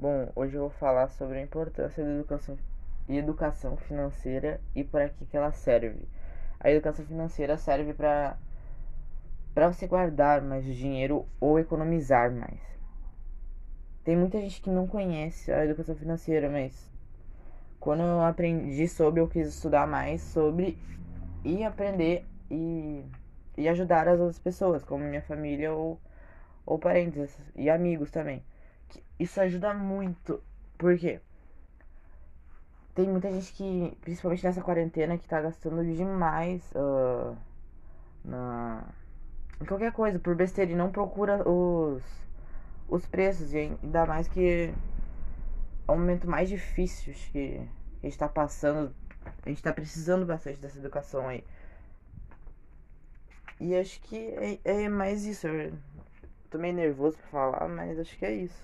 Bom, hoje eu vou falar sobre a importância da educação, educação financeira e para que, que ela serve. A educação financeira serve para para você guardar mais dinheiro ou economizar mais. Tem muita gente que não conhece a educação financeira, mas quando eu aprendi sobre, eu quis estudar mais sobre e aprender e, e ajudar as outras pessoas, como minha família ou, ou parentes e amigos também isso ajuda muito. Porque tem muita gente que, principalmente nessa quarentena, que tá gastando demais uh, na, em qualquer coisa, por besteira, e não procura os, os preços. E ainda mais que é um momento mais difícil que a gente tá passando. A gente tá precisando bastante dessa educação aí. E acho que é, é mais isso. Eu tô meio nervoso pra falar, mas acho que é isso.